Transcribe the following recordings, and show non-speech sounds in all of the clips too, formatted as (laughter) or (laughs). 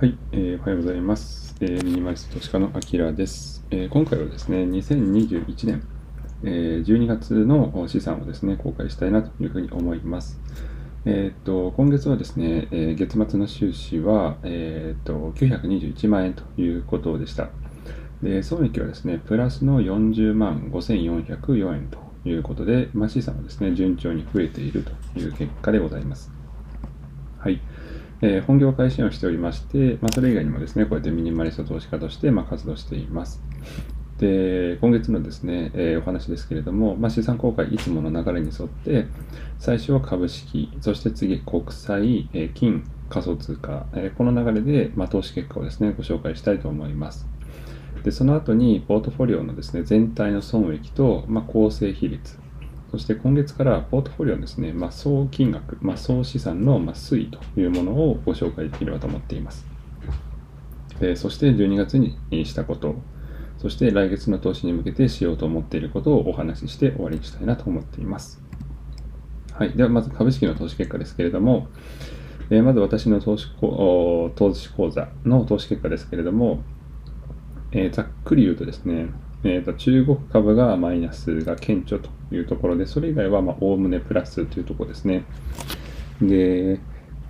はい、えー、おはようございます。えー、ミニマリスト投資家のあきらです、えー。今回はですね、2021年、えー、12月の資産をですね、公開したいなというふうに思います。えっ、と、今月はですね、えー、月末の収支は、えっ、と、921万円ということでした。で、損益はですね、プラスの40万5404円ということで、まあ、資産はですね、順調に増えているという結果でございます。はい。えー、本業開支をしておりまして、まあ、それ以外にもですね、こうやってミニマリスト投資家として、まあ、活動しています。で、今月のですね、えー、お話ですけれども、まあ、資産公開いつもの流れに沿って、最初は株式、そして次、国債、えー、金、仮想通貨、え、この流れで、ま、投資結果をですね、ご紹介したいと思います。で、その後に、ポートフォリオのですね、全体の損益と、ま、構成比率、そして今月からポートフォリオのですね、まあ、総金額、まあ、総資産のま推移というものをご紹介できればと思っています。でそして12月にしたこと、そして来月の投資に向けてしようと思っていることをお話しして終わりにしたいなと思っています。はい。では、まず株式の投資結果ですけれども、えまず私の投資投資口座の投資結果ですけれども、えー、ざっくり言うとですね、えーと、中国株がマイナスが顕著というところで、それ以外はおおむねプラスというところですね。で、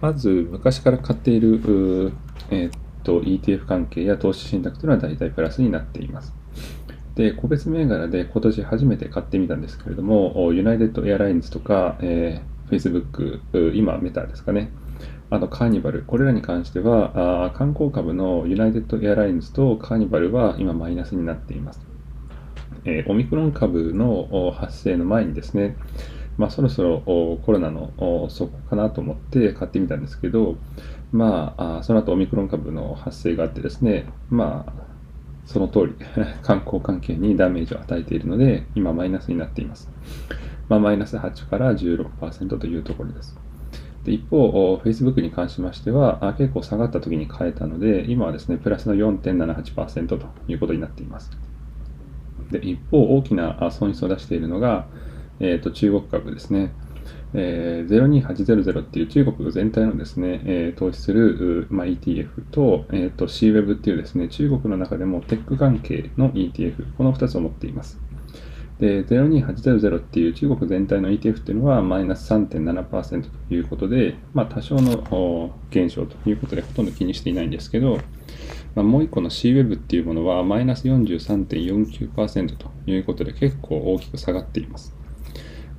まず昔から買っている、えーと、ETF 関係や投資信託というのは大体プラスになっています。で、個別銘柄で今年初めて買ってみたんですけれども、ユナイテッドエアラインズとか、えー、Facebook、今メタですかね。あとカーニバル、これらに関しては、あ観光株のユナイテッドエアラインズとカーニバルは今マイナスになっています。えー、オミクロン株の発生の前にですね、まあ、そろそろコロナの底かなと思って買ってみたんですけど、まあ、その後オミクロン株の発生があってですね、まあ、その通り (laughs) 観光関係にダメージを与えているので、今マイナスになっています。まあ、マイナス8から16%というところです。で一方、Facebook に関しましては、結構下がった時に変えたので、今はですね、プラスの4.78%ということになっています。で一方、大きな損失を出しているのが、えーと、中国株ですね。えー、02800っていう中国全体のですね、えー、投資する、まあ、ETF と,、えーと、CWEB っていうですね、中国の中でもテック関係の ETF、この2つを持っています。で、02800っていう中国全体の ETF っていうのはマイナス3.7%ということで、まあ多少の減少ということでほとんど気にしていないんですけど、まあ、もう一個の CWEB っていうものはマイナス43.49%ということで結構大きく下がっています。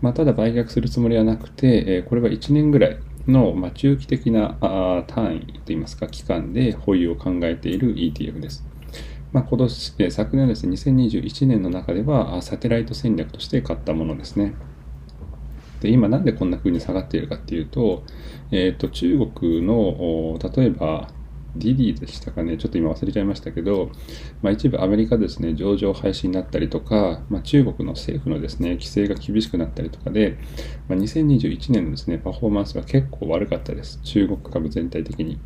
まあ、ただ売却するつもりはなくて、えこれは1年ぐらいの、ま中期的なあ単位といいますか期間で保有を考えている ETF です。まあ、今年、え昨年ですね、2021年の中ではサテライト戦略として買ったものですね。で今なんでこんな風に下がっているかっていうと、え、ー、と中国の例えばディディでしたかね、ちょっと今忘れちゃいましたけど、まあ、一部アメリカですね、上場廃止になったりとか、まあ、中国の政府のですね、規制が厳しくなったりとかで、まあ、2021年のですね、パフォーマンスが結構悪かったです。中国株全体的に。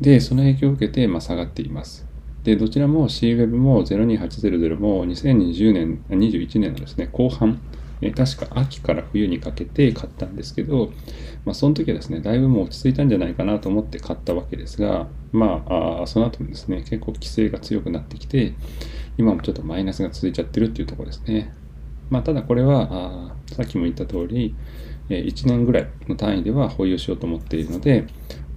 で、その影響を受けて、ま、下がっています。で、どちらも CWEB も02800も2020年、21年のですね、後半、え確か秋から冬にかけて買ったんですけど、まあ、その時はですね、だいぶもう落ち着いたんじゃないかなと思って買ったわけですが、まあ、あその後もですね、結構規制が強くなってきて、今もちょっとマイナスが続いちゃってるっていうところですね。まあ、ただこれは、あさっきも言った通り、え1年ぐらいの単位では保有しようと思っているので、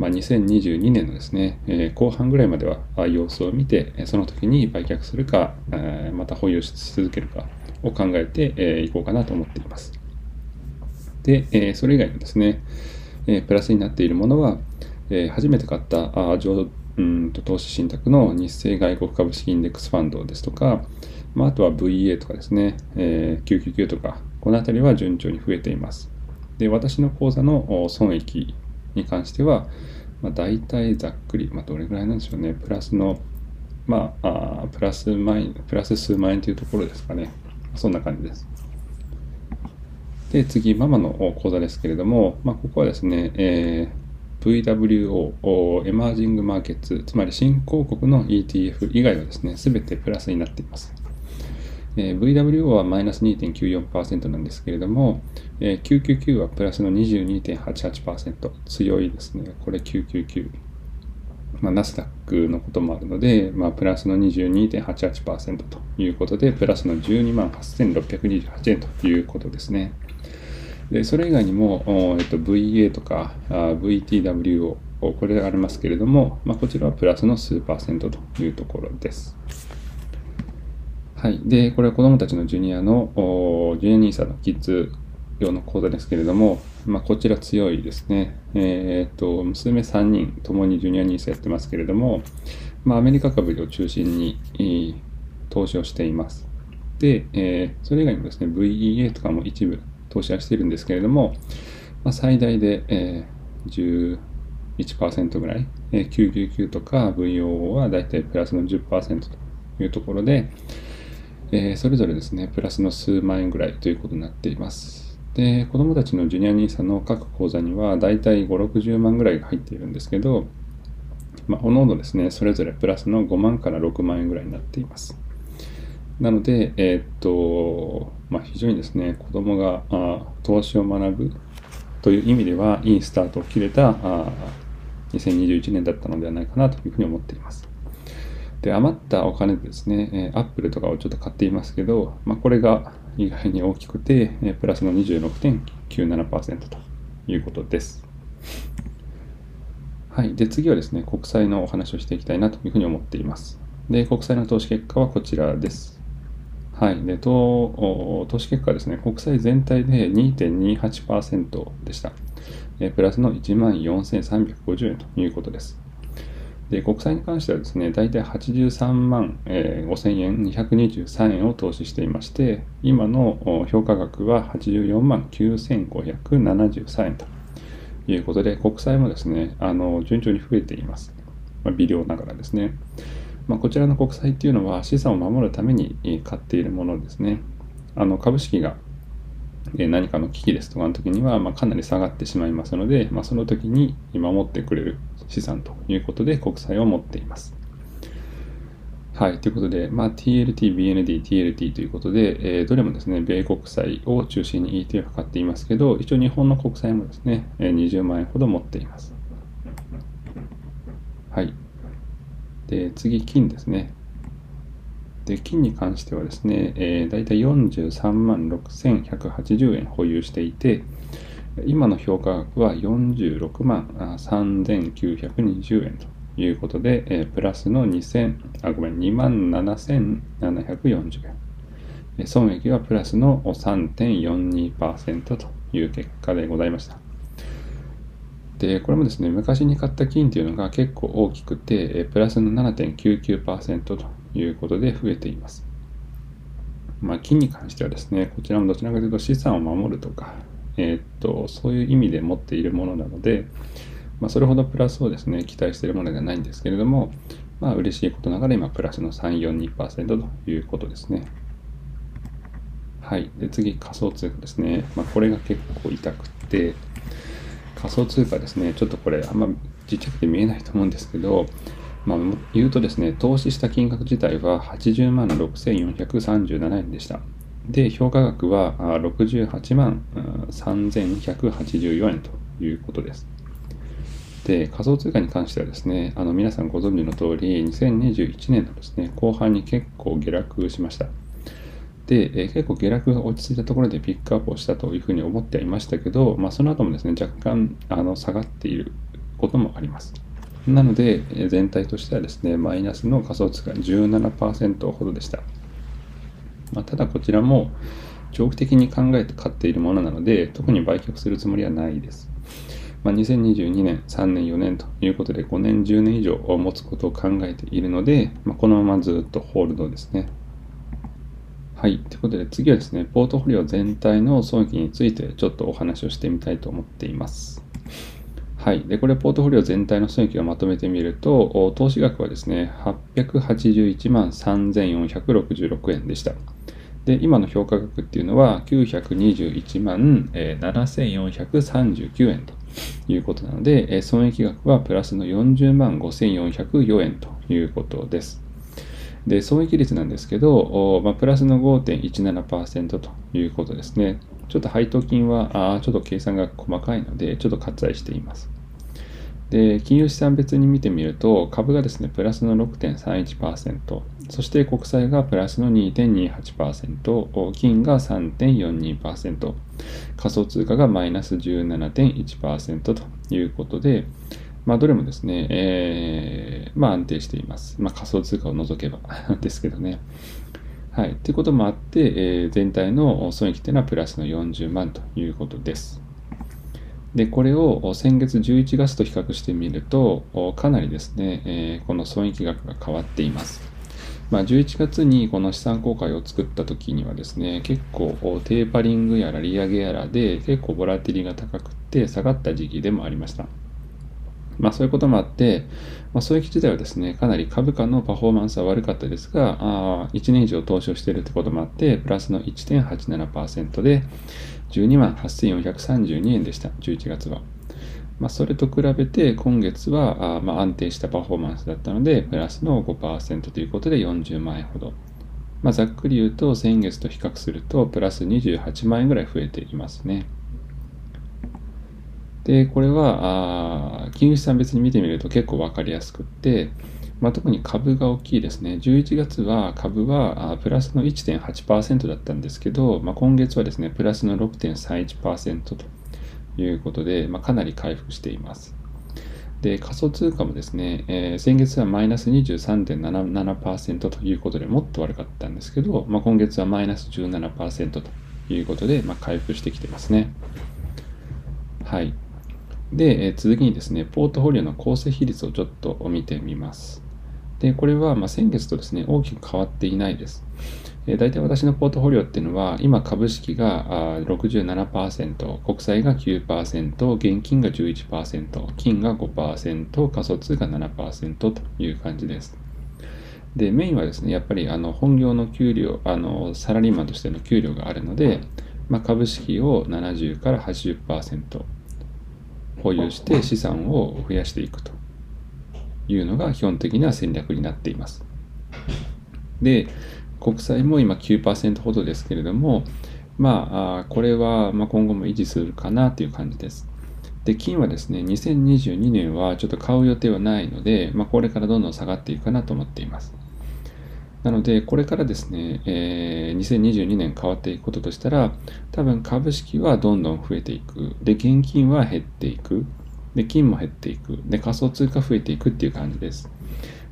まあ、2022年のですね、え後半ぐらいまでは様子を見て、その時に売却するか、えまた保有し続けるかを考えてい、えこうかなと思っています。で、えそれ以外のですね、えプラスになっているものは、え初めて買ったあ上うんと投資信託の日清外国株式インデックスファンドですとか、まあ、あとは VA とかですね、えー、999とか、この辺りは順調に増えています。で、私の口座の損益に関しては、まあ、大体ざっくり、まあ、どれぐらいなんでしょうね、プラスの、まあ、あプラス万円、プラス数万円というところですかね。そんな感じです。で、次、ママの講座ですけれども、まあ、ここはですね、えー、VWO、エマージングマーケッツ、つまり新興国の ETF 以外はですね、すべてプラスになっています。えー、VWO はマイナス2.94%なんですけれども、えー、999はプラスの22.88%強いですね。これ999。まあ、ナスダックのこともあるので、まあ、プラスの22.88%ということで、プラスの12万8628円ということですね。でそれ以外にも、えっと、VA とか VTWO、これがありますけれども、まあ、こちらはプラスの数パーセントというところです。はい。で、これは子供たちのジュニアの、ジュニアニーサのキッズ用の講座ですけれども、まあ、こちら強いですね。えー、っと、娘3人ともにジュニアニースやってますけれども、まあ、アメリカ株を中心に、えー、投資をしています。で、えー、それ以外にもですね、VEA とかも一部投資はしているんですけれども、まあ、最大で、えー、11%ぐらい、えー、999とか VO はだいたいプラスの10%というところで、えー、それぞれですね、プラスの数万円ぐらいということになっています。で、子供たちのジュニア NISA の各口座には、だいたい5、60万ぐらいが入っているんですけど、まあ、おのおのですね、それぞれプラスの5万から6万円ぐらいになっています。なので、えー、っと、まあ、非常にですね、子供があ投資を学ぶという意味では、いいスタートを切れたあ2021年だったのではないかなというふうに思っています。で、余ったお金ですね、えアップルとかをちょっと買っていますけど、まあ、これが意外に大きくて、えプラスの26.97%ということです。はい。で、次はですね、国債のお話をしていきたいなというふうに思っています。で、国債の投資結果はこちらです。はい。で、投資結果はですね、国債全体で2.28%でした。プラスの14,350円ということです。で、国債に関してはですね、大体83万、え、5000円、223円を投資していまして、今の評価額は84万9573円ということで、国債もですね、あの順調に増えています。まあ、微量ながらですね。まあ、こちらの国債っていうのは資産を守るために買っているものですね。あの株式が何かの危機ですとかの時には、まあ、かなり下がってしまいますので、まあ、その時に守ってくれる資産ということで国債を持っています。はい。ということで、まあ、TLT、BND、TLT ということで、えー、どれもですね、米国債を中心に ETF 買っていますけど、一応日本の国債もですね、20万円ほど持っています。はい。で、次、金ですね。で、金に関してはですね、えー、大体43万6180円保有していて、今の評価額は46万3920円ということで、えー、プラスの2000あごめん2万7740円。損益はプラスの3.42%という結果でございました。で、これもですね、昔に買った金というのが結構大きくて、プラスの7.99%ということで増えています。まあ、金に関してはですね、こちらもどちらかというと資産を守るとか、えー、っと、そういう意味で持っているものなので、まあ、それほどプラスをですね、期待しているものではないんですけれども、まあ、嬉しいことながら今、プラスの342%ということですね。はい。で、次、仮想通貨ですね。まあ、これが結構痛くて、仮想通貨ですね、ちょっとこれ、あんまちっちゃくて見えないと思うんですけど、まあ、言うとですね、投資した金額自体は80万6437円でした。で、評価額は68万3184円ということです。で、仮想通貨に関してはですね、あの皆さんご存知の通り、2021年のですね、後半に結構下落しました。で、え結構下落が落ち着いたところでピックアップをしたというふうに思ってはいましたけど、まあ、その後もですね、若干あの下がっていることもあります。なので、全体としてはですね、マイナスの仮想通貨17%ほどでした。まあ、ただこちらも長期的に考えて買っているものなので、特に売却するつもりはないです。まあ、2022年、3年、4年ということで5年、10年以上を持つことを考えているので、まあ、このままずっとホールドですね。はい。ということで次はですね、ポートフォリオ全体の損益についてちょっとお話をしてみたいと思っています。はい。で、これ、ポートフォリオ全体の損益をまとめてみると、投資額はですね、881万3466円でした。で、今の評価額っていうのは、921万7439円ということなので、損益額はプラスの40万5404円ということです。で、損益率なんですけど、まあ、プラスの5.17%ということですね。ちょっと配当金は、あちょっと計算が細かいので、ちょっと割愛しています。で金融資産別に見てみると株がですねプラスの6.31%そして国債がプラスの2.28%金が3.42%仮想通貨がマイナス17.1%ということで、まあ、どれもですね、えー、まあ、安定しています。まあ、仮想通貨を除けば (laughs) ですけどね。はい。ということもあって、えー、全体の損益というのはプラスの40万ということです。で、これを先月11月と比較してみると、かなりですね、えー、この損益額が変わっています。まあ、11月にこの資産公開を作った時にはですね、結構テーパリングやら利上げやらで結構ボラティリが高くて下がった時期でもありました。まあそういうこともあって、まあ、損益自体はですね、かなり株価のパフォーマンスは悪かったですが、あ1年以上投資をしているってこともあって、プラスの1.87%で、12万8432円でした、11月は。まあ、それと比べて今月はあまあ安定したパフォーマンスだったので、プラスの5%ということで40万円ほど。まあ、ざっくり言うと、先月と比較すると、プラス28万円ぐらい増えていますね。で、これは、あ金融資産別に見てみると結構わかりやすくって、まあ、特に株が大きいですね。11月は株はプラスの1.8%だったんですけど、まあ、今月はですね、プラスの6.31%ということで、まあ、かなり回復しています。で、仮想通貨もですね、えー、先月はマイナス23.77%ということでもっと悪かったんですけど、まあ、今月はマイナス17%ということで、まあ、回復してきてますね。はい。で、えー、続きにですね、ポートフォリオの構成比率をちょっと見てみます。で、これはま先月とですね、大きく変わっていないです。え、大体私のポートフォリオっていうのは、今株式が67%、国債が9%、現金が11%、金が5%、仮想通貨7%という感じです。で、メインはですね、やっぱりあの本業の給料、あのサラリーマンとしての給料があるので、まあ、株式を70から80%保有して資産を増やしていくというのが基本的な戦略になっています。で、国債も今9%ほどですけれども、まあ、これは今後も維持するかなという感じです。で、金はですね、2022年はちょっと買う予定はないので、まあ、これからどんどん下がっていくかなと思っています。なので、これからですね、えー、2022年変わっていくこととしたら、多分株式はどんどん増えていく。で、現金は減っていく。で、金も減っていく。で、仮想通貨増えていくっていう感じです。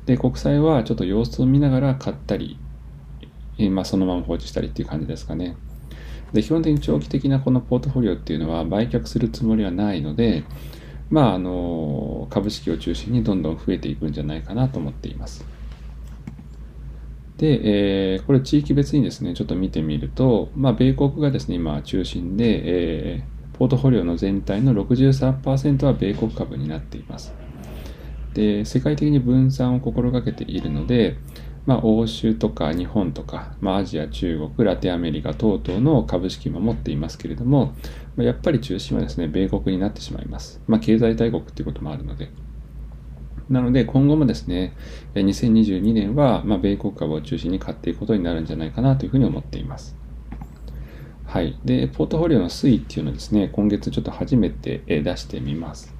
で、国債はちょっと様子を見ながら買ったり、まあ、そのまま放置したりっていう感じですかね。で、基本的に長期的なこのポートフォリオっていうのは売却するつもりはないので、まあ、あの、株式を中心にどんどん増えていくんじゃないかなと思っています。で、えー、これ地域別にですね、ちょっと見てみると、まあ、米国がですね、今中心で、えー、ポートフォリオの全体の63%は米国株になっています。で、世界的に分散を心がけているので、まあ、欧州とか日本とか、まあ、アジア、中国、ラテンアメリカ等々の株式も持っていますけれども、まあやっぱり中心はですね、米国になってしまいます。まあ、経済大国ということもあるので。なので、今後もですね、2022年は、まあ米国株を中心に買っていくことになるんじゃないかなというふうに思っています。はい。で、ポートフォリオの推移っていうのをですね、今月ちょっと初めて出してみます。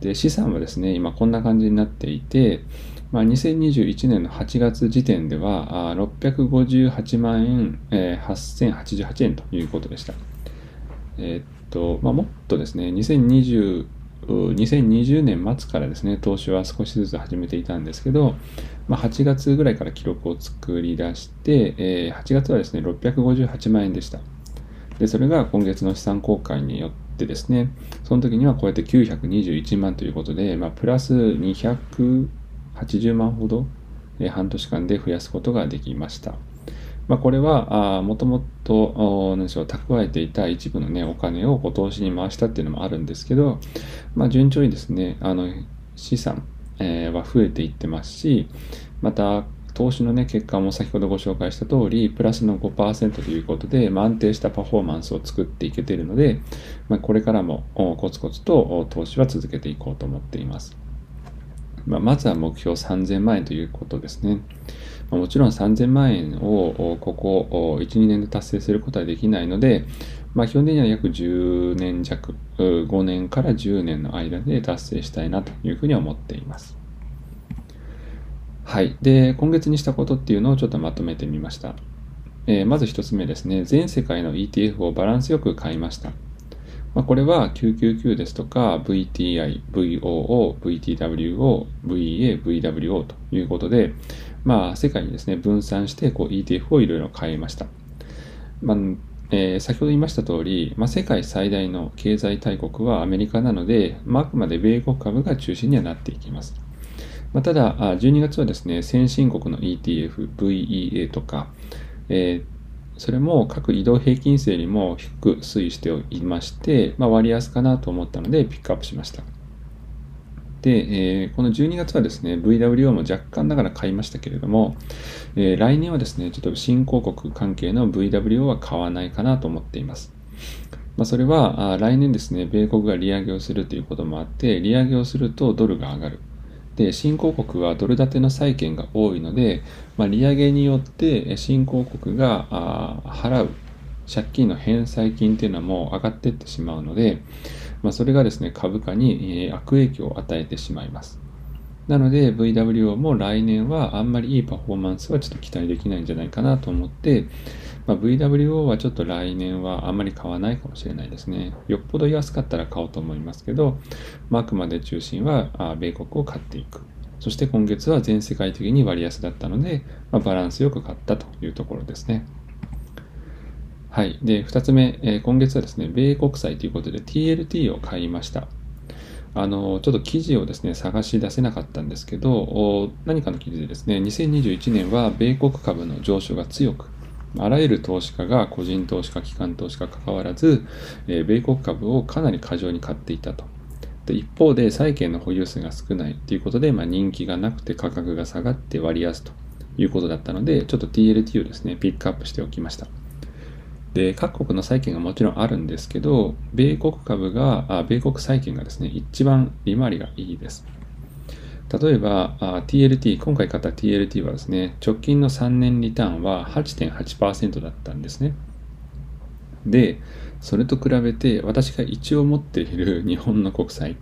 で、資産はですね、今こんな感じになっていて、まあ、2021年の8月時点では、658万円、えー、8088円ということでした。えー、っと、まあ、もっとですね、2020 2020年末からですね、投資は少しずつ始めていたんですけど、まあ、8月ぐらいから記録を作り出して、えー、8月はですね、658万円でした。で、それが今月の資産公開によってですね、その時にはこうやって921万ということで、まあ、プラス200 80万ほど、え、半年間で増やすことができました。まあ、これはもともと蓄えていた一部の、ね、お金を投資に回したっていうのもあるんですけど、まあ、順調にですねあの資産、え、は増えていってますしまた投資の、ね、結果も先ほどご紹介した通りプラスの5%ということで、まあ、安定したパフォーマンスを作っていけているので、まあ、これからもコツコツと投資は続けていこうと思っています。まあ、まずは目標3000万円ということですね。まもちろん3000万円をここ1、2年で達成することはできないので、まあ、基本的には約10年弱、5年から10年の間で達成したいなというふうに思っています。はい。で、今月にしたことっていうのをちょっとまとめてみました。えー、まず1つ目ですね。全世界の ETF をバランスよく買いました。まあ、これは999ですとか VTI、VOO、VTWO、VA、VWO ということで、まあ、世界にですね、分散してこう ETF をいろいろ買いました。まあえー、先ほど言いました通り、まあ、世界最大の経済大国はアメリカなので、まあ、あくまで米国株が中心にはなっていきます。まあ、ただ、12月はですね、先進国の ETF、VEA とか、えーそれも各移動平均線よりも低く推移していまして、まあ、割安かなと思ったのでピックアップしました。で、えー、この12月はですね、VWO も若干ながら買いましたけれども、えー、来年はですね、ちょっと新興国関係の VWO は買わないかなと思っています。まあ、それはあ来年ですね、米国が利上げをするということもあって、利上げをするとドルが上がる。で新興国はドル建ての債券が多いので、まあ、利上げによって新興国が払う借金の返済金っていうのはもう上がっていってしまうので、まあ、それがですね株価に悪影響を与えてしまいます。なので VWO も来年はあんまりいいパフォーマンスはちょっと期待できないんじゃないかなと思って、まあ、VWO はちょっと来年はあんまり買わないかもしれないですね。よっぽど安かったら買おうと思いますけど、まあ、あくまで中心は米国を買っていく。そして今月は全世界的に割安だったので、まあ、バランスよく買ったというところですね。はい。で、2つ目、えー、今月はですね、米国債ということで TLT を買いました。あの、ちょっと記事をですね、探し出せなかったんですけど、何かの記事でですね、2021年は米国株の上昇が強く、あらゆる投資家が個人投資家、機関投資家関わらず、えー、米国株をかなり過剰に買っていたと。で一方で債券の保有数が少ないということで、まあ、人気がなくて価格が下がって割安ということだったので、ちょっと TLT をですね、ピックアップしておきました。で、各国の債券がもちろんあるんですけど、米国株が、あ米国債券がですね、一番利回りがいいです。例えば、TLT、今回買った TLT はですね、直近の3年リターンは8.8%だったんですね。で、それと比べて私が一応持っている日本の国債、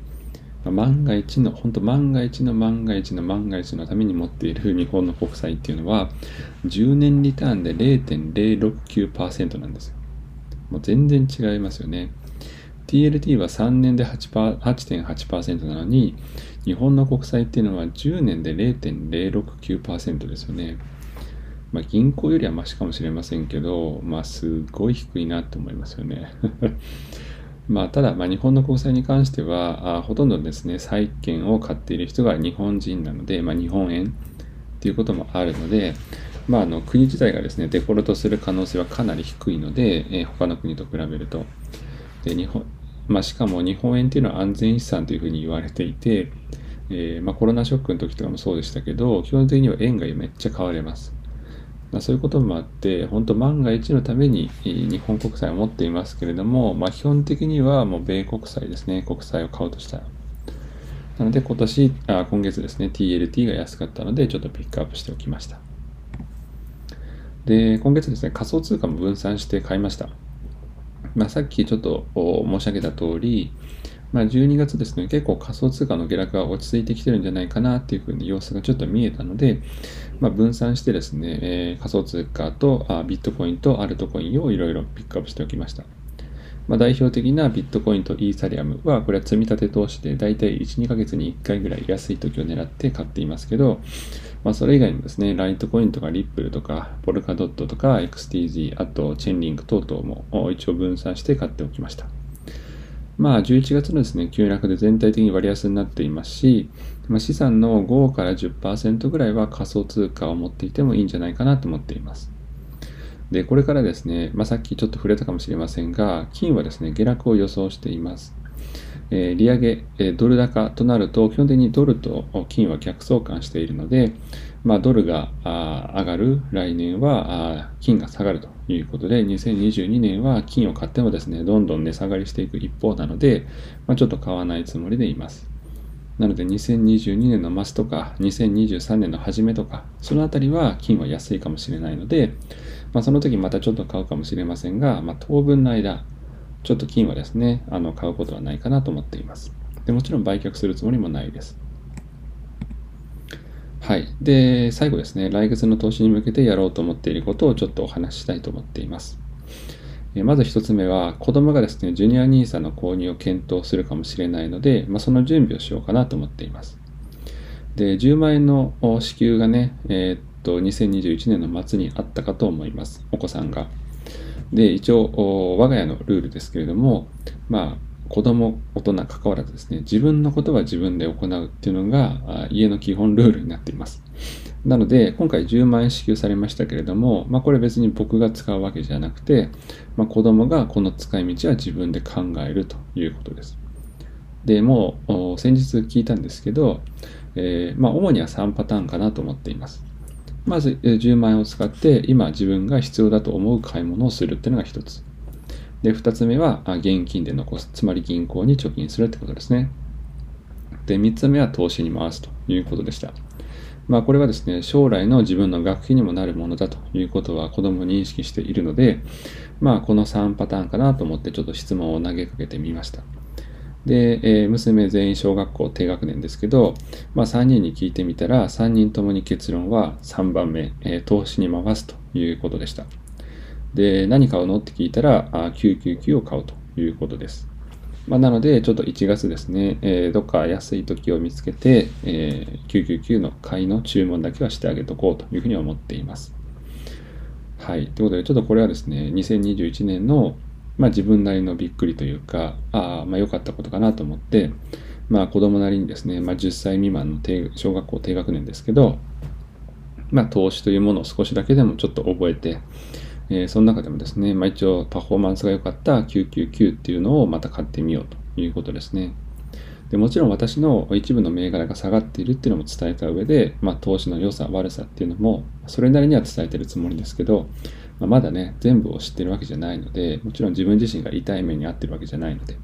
万が一の、本当万が一の万が一の万が一のために持っている日本の国債っていうのは、10年リターンで0.069%なんですよ。もう全然違いますよね。TLT は3年で8.8%なのに、日本の国債っていうのは10年で0.069%ですよね。まあ、銀行よりはマシかもしれませんけど、まあ、すごい低いなと思いますよね。(laughs) まあ、ただ、まあ、日本の国債に関してはあ、ほとんどですね、債券を買っている人が日本人なので、まあ、日本円っていうこともあるので、まあ、あの国自体がですね、デフォルトする可能性はかなり低いので、えー、他の国と比べると。で日本まあ、しかも日本円っていうのは安全資産というふうに言われていて、えーまあ、コロナショックの時とかもそうでしたけど、基本的には円がめっちゃ買われます。まあ、そういうこともあって、本当万が一のために日本国債を持っていますけれども、まあ、基本的にはもう米国債ですね、国債を買うとしたら。なので今年、あ今月ですね、TLT が安かったので、ちょっとピックアップしておきました。で、今月ですね、仮想通貨も分散して買いました。まあ、さっきちょっと申し上げた通り、まあ、12月ですね、結構仮想通貨の下落が落ち着いてきてるんじゃないかなっていうふうに様子がちょっと見えたので、まあ、分散してですね、えー、仮想通貨とあビットコインとアルトコインをいろいろピックアップしておきました。まあ、代表的なビットコインとイーサリアムは、これは積み立て投資で大体1、2ヶ月に1回ぐらい安い時を狙って買っていますけど、まあ、それ以外にもですね、ライトコインとかリップルとか、ポルカドットとか、XTZ、あとチェンリンク等々も一応分散して買っておきました。まあ、11月のですね、急落で全体的に割安になっていますし、まあ、資産の5から10%ぐらいは仮想通貨を持っていてもいいんじゃないかなと思っています。で、これからですね、まあ、さっきちょっと触れたかもしれませんが、金はですね、下落を予想しています。えー、利上げ、えー、ドル高となると、基本的にドルと金は逆相関しているので、まあ、ドルが上がる来年は金が下がるということで、2022年は金を買ってもですね、どんどん値下がりしていく一方なので、まあ、ちょっと買わないつもりでいます。なので2022年の末とか2023年の初めとかそのあたりは金は安いかもしれないので、まあ、その時またちょっと買うかもしれませんが、まあ、当分の間ちょっと金はですね、あの買うことはないかなと思っています。でもちろん売却するつもりもないです。はい。で、最後ですね、来月の投資に向けてやろうと思っていることをちょっとお話ししたいと思っています。まず1つ目は、子供がですね、ジュニア NISA の購入を検討するかもしれないので、まあ、その準備をしようかなと思っています。で、10万円の支給がね、えー、と、2021年の末にあったかと思います。お子さんが。で、一応、我が家のルールですけれども、まあ、子供、大人関わらずですね、自分のことは自分で行うっていうのが家の基本ルールになっています。なので、今回10万円支給されましたけれども、まあ、これ別に僕が使うわけじゃなくて、まあ、子供がこの使い道は自分で考えるということです。で、もう先日聞いたんですけど、えー、まあ、主には3パターンかなと思っています。まず、10万円を使って今自分が必要だと思う買い物をするっていうのが1つ。で、2つ目は現金で残す。つまり銀行に貯金するってことですね。で、3つ目は投資に回すということでした。まあこれはですね、将来の自分の学費にもなるものだということは子供に認識しているので、まあこの3パターンかなと思ってちょっと質問を投げかけてみました。で、えー、娘全員小学校低学年ですけど、まあ3人に聞いてみたら、3人ともに結論は3番目、えー、投資に回すということでした。で、何買うのって聞いたら、あ999を買うということです。まあ、なので、ちょっと1月ですね、えー、どっか安い時を見つけて、えー、999の買いの注文だけはしてあげとこうというふうに思っています。はい。ということで、ちょっとこれはですね、2021年の、まあ、自分なりのびっくりというか、ああ、まあ良かったことかなと思って、まあ子供なりにですね、まあ、10歳未満の低小学校低学年ですけど、まあ投資というものを少しだけでもちょっと覚えて、えー、その中でもですね、まあ、一応パフォーマンスが良かった999っていうのをまた買ってみようということですね。でもちろん私の一部の銘柄が下がっているっていうのも伝えた上で、まあ、投資の良さ、悪さっていうのもそれなりには伝えてるつもりですけど、まあ、まだね、全部を知ってるわけじゃないので、もちろん自分自身が痛い目に遭ってるわけじゃないので、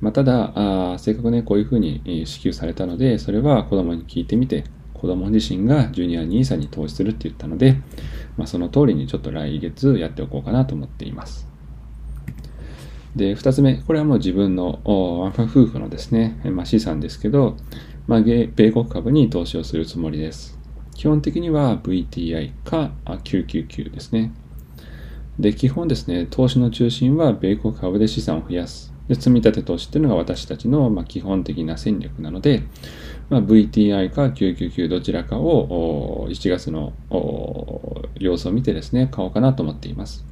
まあ、ただあ、せっかくね、こういうふうに支給されたので、それは子供に聞いてみて、子供自身がジュニア NISA に投資するって言ったので、まあ、その通りにちょっと来月やっておこうかなと思っています。で、2つ目、これはもう自分の夫婦のですね、まあ、資産ですけど、まあ、米国株に投資をするつもりです。基本的には VTI か999ですね。で、基本ですね、投資の中心は米国株で資産を増やす。で積み立て投資っていうのが私たちのま基本的な戦略なので、まあ、VTI か999どちらかを1月の様子を見てですね、買おうかなと思っています。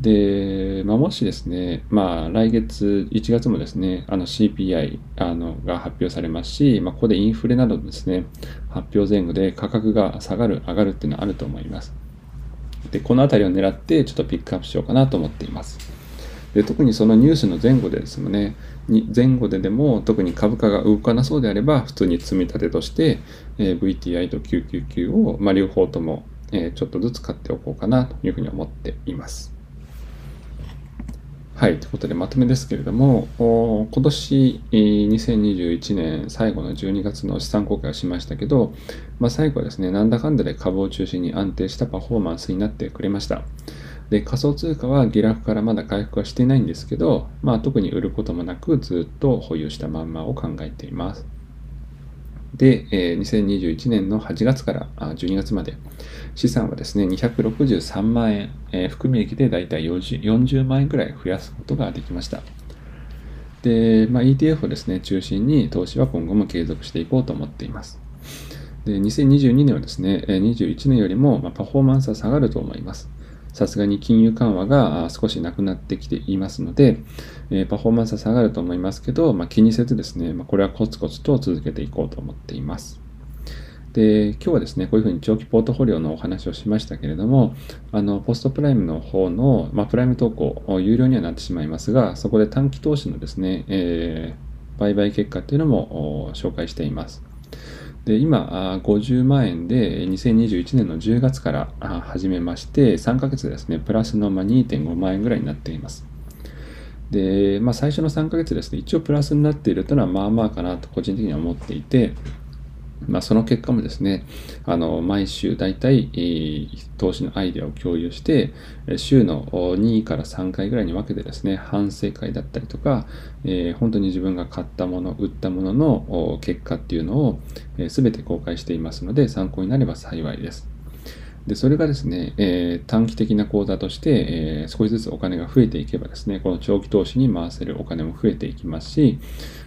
で、まあ、もしですね、まあ、来月、1月もですね、あの CPI あのが発表されますし、まあ、ここでインフレなどですね、発表前後で価格が下がる、上がるっていうのはあると思います。で、この辺りを狙ってちょっとピックアップしようかなと思っています。で特にそのニュースの前後でですもね前後ででも特に株価が動かなそうであれば普通に積み立てとして、えー、VTI と999を、まあ、両方とも、えー、ちょっとずつ買っておこうかなというふうに思っています。はい。ということで、まとめですけれども、今年、2021年最後の12月の資産公開をしましたけど、まあ、最後はですね、なんだかんだで株を中心に安定したパフォーマンスになってくれました。で、仮想通貨は下落からまだ回復はしていないんですけど、まあ特に売ることもなくずっと保有したまんまを考えています。で、えー、2021年の8月から12月まで資産はですね、263万円、えー、含み益でだいたい 40, 40万円くらい増やすことができました。で、まあ、ETF をですね、中心に投資は今後も継続していこうと思っています。で、2022年はですね、21年よりもパフォーマンスは下がると思います。さすがに金融緩和が少しなくなってきていますので、えパフォーマンスは下がると思いますけど、まあ、気にせずですね、まあ、これはコツコツと続けていこうと思っています。で、今日はですね、こういうふうに長期ポートフォリオのお話をしましたけれども、あの、ポストプライムの方の、まあ、プライム投稿、有料にはなってしまいますが、そこで短期投資のですね、えー、売買結果っていうのも紹介しています。で今、50万円で2021年の10月から始めまして、3ヶ月ですね、プラスの2.5万円ぐらいになっています。で、まあ、最初の3ヶ月ですね、一応プラスになっているというのはまあまあかなと個人的には思っていて、まあ、その結果もですね、あの毎週大体、えー、投資のアイデアを共有して、週の2から3回ぐらいに分けてですね、反省会だったりとか、えー、本当に自分が買ったもの、売ったものの結果っていうのを、えー、全て公開していますので、参考になれば幸いです。で、それがですね、えー、短期的な口座として、えー、少しずつお金が増えていけばですね、この長期投資に回せるお金も増えていきますし、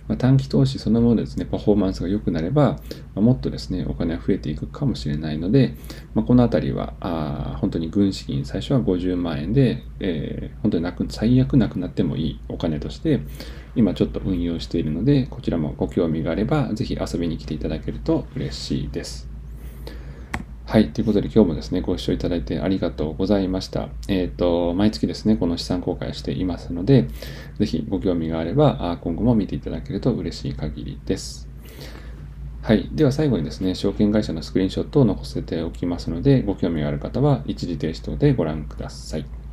まあ、短期投資そのものですね、パフォーマンスが良くなれば、まあ、もっとですね、お金が増えていくかもしれないので、まあ、このあたりは、あ本当に軍資金、最初は50万円で、えー、本当になく、最悪なくなってもいいお金として、今ちょっと運用しているので、こちらもご興味があれば、ぜひ遊びに来ていただけると嬉しいです。はい。ということで今日もですね、ご視聴いただいてありがとうございました。えっ、ー、と、毎月ですね、この資産公開していますので、ぜひご興味があれば、今後も見ていただけると嬉しい限りです。はい。では最後にですね、証券会社のスクリーンショットを残せておきますので、ご興味がある方は一時停止等でご覧ください。